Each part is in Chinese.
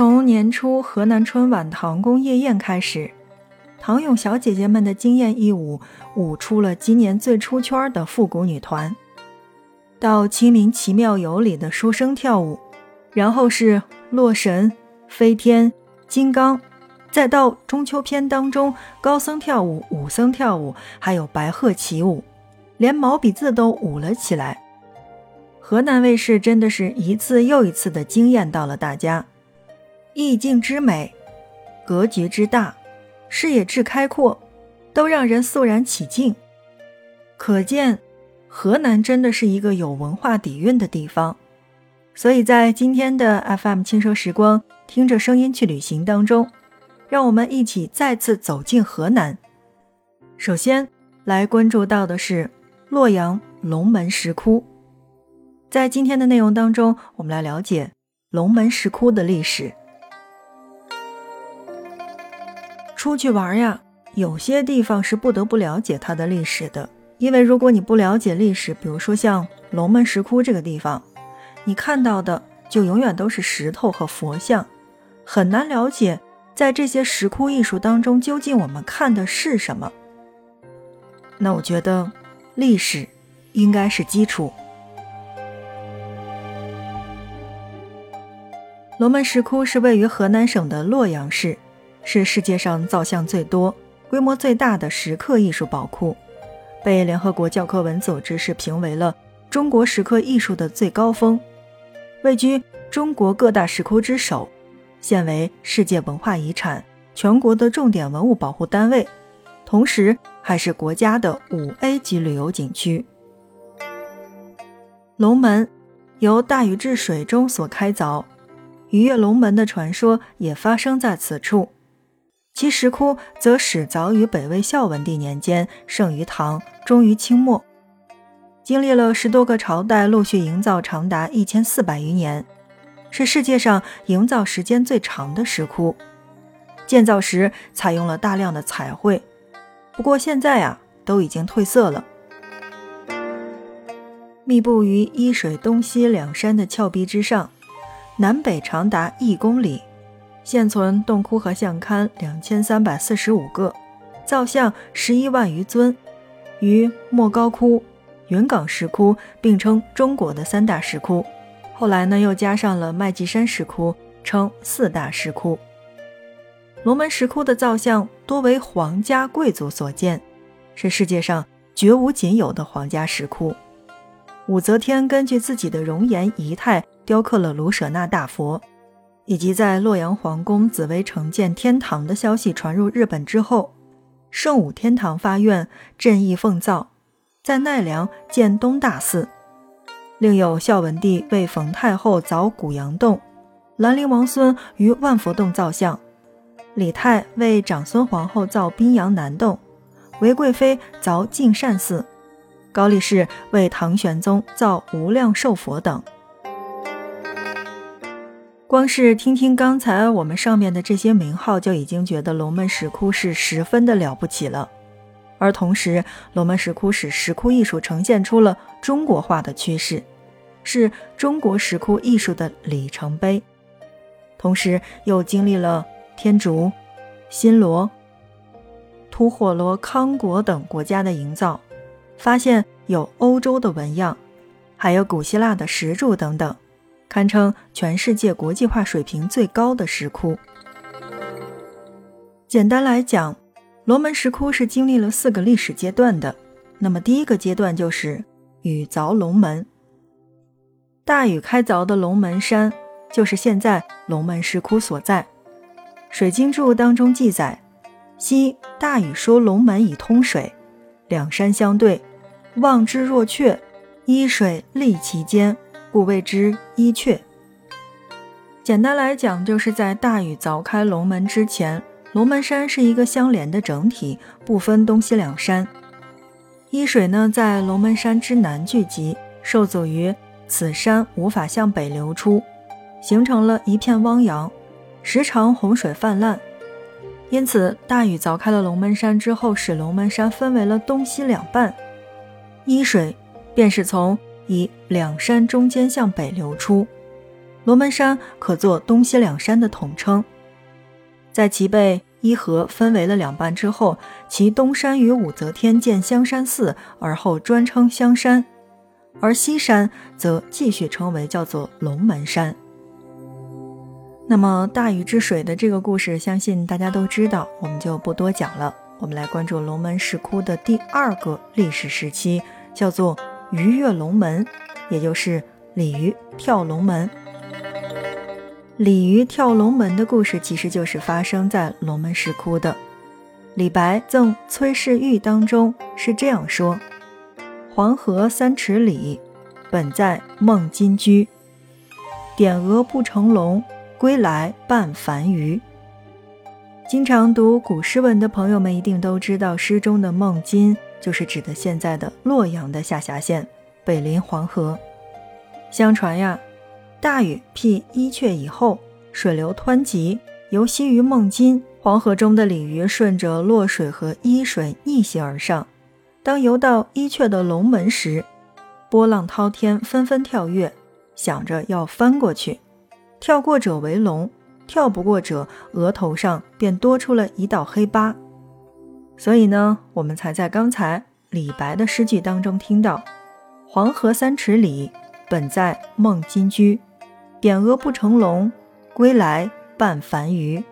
从年初河南春晚唐宫夜宴开始，唐咏小姐姐们的惊艳一舞，舞出了今年最出圈的复古女团。到《清明奇妙游》里的书生跳舞，然后是《洛神》《飞天》《金刚》，再到中秋篇当中高僧跳舞、武僧跳舞，还有白鹤起舞，连毛笔字都舞了起来。河南卫视真的是一次又一次的惊艳到了大家，意境之美，格局之大，视野之开阔，都让人肃然起敬。可见。河南真的是一个有文化底蕴的地方，所以在今天的 FM 轻奢时光，听着声音去旅行当中，让我们一起再次走进河南。首先来关注到的是洛阳龙门石窟，在今天的内容当中，我们来了解龙门石窟的历史。出去玩呀，有些地方是不得不了解它的历史的。因为如果你不了解历史，比如说像龙门石窟这个地方，你看到的就永远都是石头和佛像，很难了解在这些石窟艺术当中究竟我们看的是什么。那我觉得历史应该是基础。龙门石窟是位于河南省的洛阳市，是世界上造像最多、规模最大的石刻艺术宝库。被联合国教科文组织是评为了中国石刻艺术的最高峰，位居中国各大石窟之首，现为世界文化遗产、全国的重点文物保护单位，同时还是国家的五 A 级旅游景区。龙门由大禹治水中所开凿，鱼跃龙门的传说也发生在此处。其石窟则始凿于北魏孝文帝年间，盛于唐，终于清末，经历了十多个朝代，陆续营造长达一千四百余年，是世界上营造时间最长的石窟。建造时采用了大量的彩绘，不过现在啊都已经褪色了。密布于伊水东西两山的峭壁之上，南北长达一公里。现存洞窟和像龛两千三百四十五个，造像十一万余尊，与莫高窟、云冈石窟并称中国的三大石窟。后来呢，又加上了麦积山石窟，称四大石窟。龙门石窟的造像多为皇家贵族所建，是世界上绝无仅有的皇家石窟。武则天根据自己的容颜仪态雕刻了卢舍那大佛。以及在洛阳皇宫紫薇城建天堂的消息传入日本之后，圣武天堂发愿镇意奉造，在奈良建东大寺。另有孝文帝为冯太后凿古阳洞，兰陵王孙于万佛洞造像，李泰为长孙皇后造宾阳南洞，韦贵妃凿净善寺，高力士为唐玄宗造无量寿佛等。光是听听刚才我们上面的这些名号，就已经觉得龙门石窟是十分的了不起了。而同时，龙门石窟使石窟艺术呈现出了中国化的趋势，是中国石窟艺术的里程碑。同时，又经历了天竺、新罗、吐火罗、康国等国家的营造，发现有欧洲的纹样，还有古希腊的石柱等等。堪称全世界国际化水平最高的石窟。简单来讲，龙门石窟是经历了四个历史阶段的。那么第一个阶段就是禹凿龙门。大禹开凿的龙门山，就是现在龙门石窟所在。《水经注》当中记载：“昔大禹说龙门以通水，两山相对，望之若阙，依水立其间。”故谓之伊阙。简单来讲，就是在大禹凿开龙门之前，龙门山是一个相连的整体，不分东西两山。伊水呢，在龙门山之南聚集，受阻于此山无法向北流出，形成了一片汪洋，时常洪水泛滥。因此，大禹凿开了龙门山之后，使龙门山分为了东西两半，伊水便是从。以两山中间向北流出，龙门山可做东西两山的统称。在其被伊河分为了两半之后，其东山与武则天建香山寺，而后专称香山，而西山则继续称为叫做龙门山。那么大禹治水的这个故事，相信大家都知道，我们就不多讲了。我们来关注龙门石窟的第二个历史时期，叫做鱼跃龙门，也就是鲤鱼跳龙门。鲤鱼跳龙门的故事，其实就是发生在龙门石窟的。李白赠崔氏玉当中是这样说：“黄河三尺里，本在孟津居。点鹅不成龙，归来半繁鱼。”经常读古诗文的朋友们一定都知道，诗中的孟津就是指的现在的洛阳的下辖县，北临黄河。相传呀。大禹辟伊阙以后，水流湍急，游溪于孟津。黄河中的鲤鱼顺着洛水和伊水逆袭而上。当游到伊阙的龙门时，波浪滔天，纷纷跳跃，想着要翻过去。跳过者为龙，跳不过者额头上便多出了一道黑疤。所以呢，我们才在刚才李白的诗句当中听到：“黄河三尺里，本在孟津居。”点鹅不成龙，归来半繁鱼。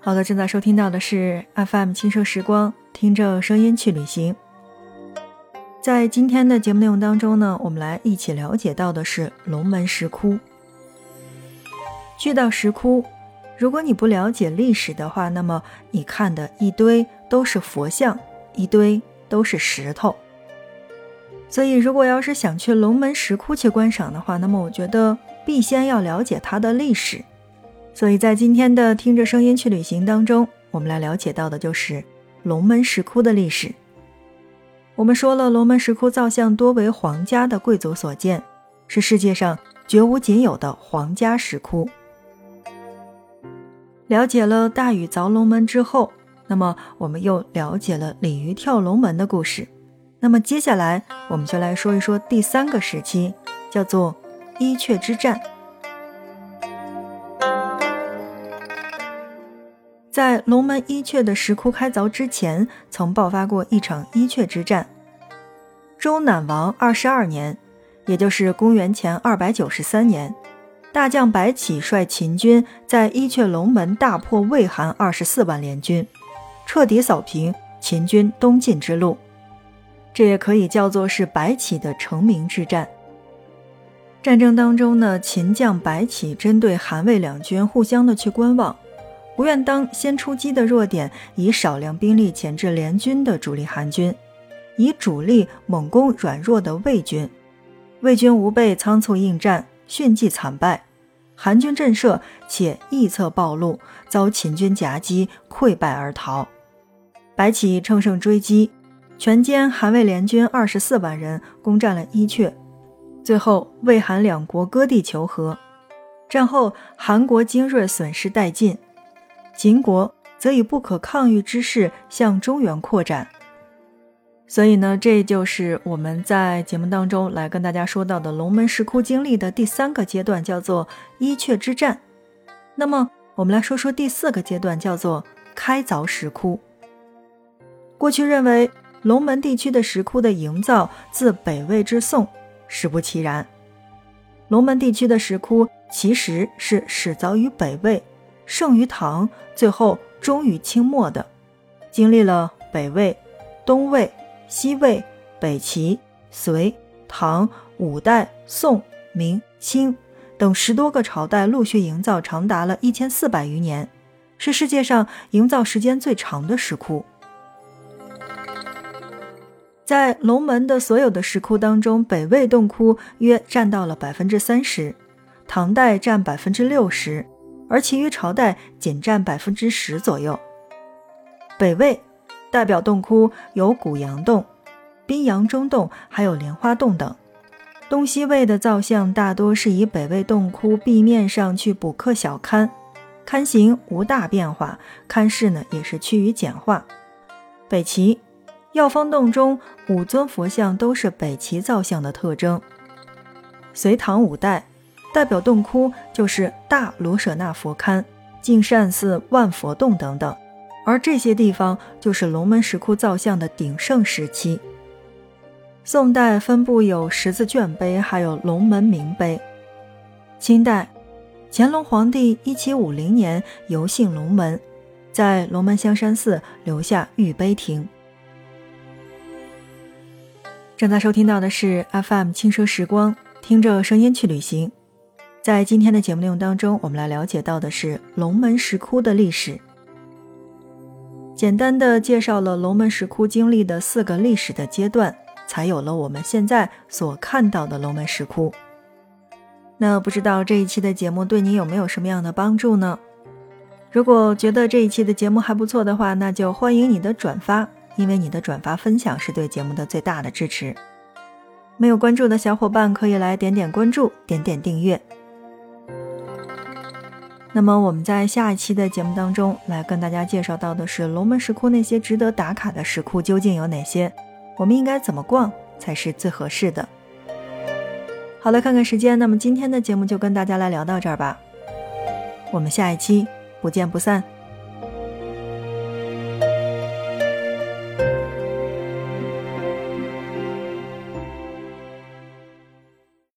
好的，正在收听到的是 FM 轻奢时光，听着声音去旅行。在今天的节目内容当中呢，我们来一起了解到的是龙门石窟。去到石窟，如果你不了解历史的话，那么你看的一堆都是佛像，一堆都是石头。所以，如果要是想去龙门石窟去观赏的话，那么我觉得必先要了解它的历史。所以在今天的听着声音去旅行当中，我们来了解到的就是龙门石窟的历史。我们说了，龙门石窟造像多为皇家的贵族所建，是世界上绝无仅有的皇家石窟。了解了大禹凿龙门之后，那么我们又了解了鲤鱼跳龙门的故事。那么接下来，我们就来说一说第三个时期，叫做伊阙之战。在龙门伊阙的石窟开凿之前，曾爆发过一场伊阙之战。周赧王二十二年，也就是公元前二百九十三年，大将白起率秦军在伊阙龙门大破魏韩二十四万联军，彻底扫平秦军东进之路。这也可以叫做是白起的成名之战。战争当中呢，秦将白起针对韩魏两军互相的去观望，不愿当先出击的弱点，以少量兵力钳制联军的主力韩军，以主力猛攻软弱的魏军。魏军无备，仓促应战，迅即惨败。韩军震慑，且臆测暴露，遭秦军夹击，溃败而逃。白起乘胜追击。全歼韩魏联军二十四万人，攻占了伊阙。最后，魏韩两国割地求和。战后，韩国精锐损失殆尽，秦国则以不可抗御之势向中原扩展。所以呢，这就是我们在节目当中来跟大家说到的龙门石窟经历的第三个阶段，叫做伊阙之战。那么，我们来说说第四个阶段，叫做开凿石窟。过去认为。龙门地区的石窟的营造自北魏至宋，实不其然。龙门地区的石窟其实是始凿于北魏，盛于唐，最后终于清末的，经历了北魏、东魏、西魏、北齐、隋、唐、五代、宋、明、清等十多个朝代陆续营造，长达了一千四百余年，是世界上营造时间最长的石窟。在龙门的所有的石窟当中，北魏洞窟约占到了百分之三十，唐代占百分之六十，而其余朝代仅占百分之十左右。北魏代表洞窟有古阳洞、宾阳中洞，还有莲花洞等。东西魏的造像大多是以北魏洞窟壁面上去补刻小龛，龛形无大变化，龛饰呢也是趋于简化。北齐。药方洞中五尊佛像都是北齐造像的特征。隋唐五代代表洞窟就是大罗舍那佛龛、净善寺万佛洞等等，而这些地方就是龙门石窟造像的鼎盛时期。宋代分布有十字卷碑，还有龙门铭碑。清代，乾隆皇帝一七五零年游幸龙门，在龙门香山寺留下御碑亭。正在收听到的是 FM 轻奢时光，听着声音去旅行。在今天的节目内容当中，我们来了解到的是龙门石窟的历史。简单的介绍了龙门石窟经历的四个历史的阶段，才有了我们现在所看到的龙门石窟。那不知道这一期的节目对你有没有什么样的帮助呢？如果觉得这一期的节目还不错的话，那就欢迎你的转发。因为你的转发分享是对节目的最大的支持。没有关注的小伙伴可以来点点关注，点点订阅。那么我们在下一期的节目当中来跟大家介绍到的是龙门石窟那些值得打卡的石窟究竟有哪些？我们应该怎么逛才是最合适的？好了，看看时间，那么今天的节目就跟大家来聊到这儿吧。我们下一期不见不散。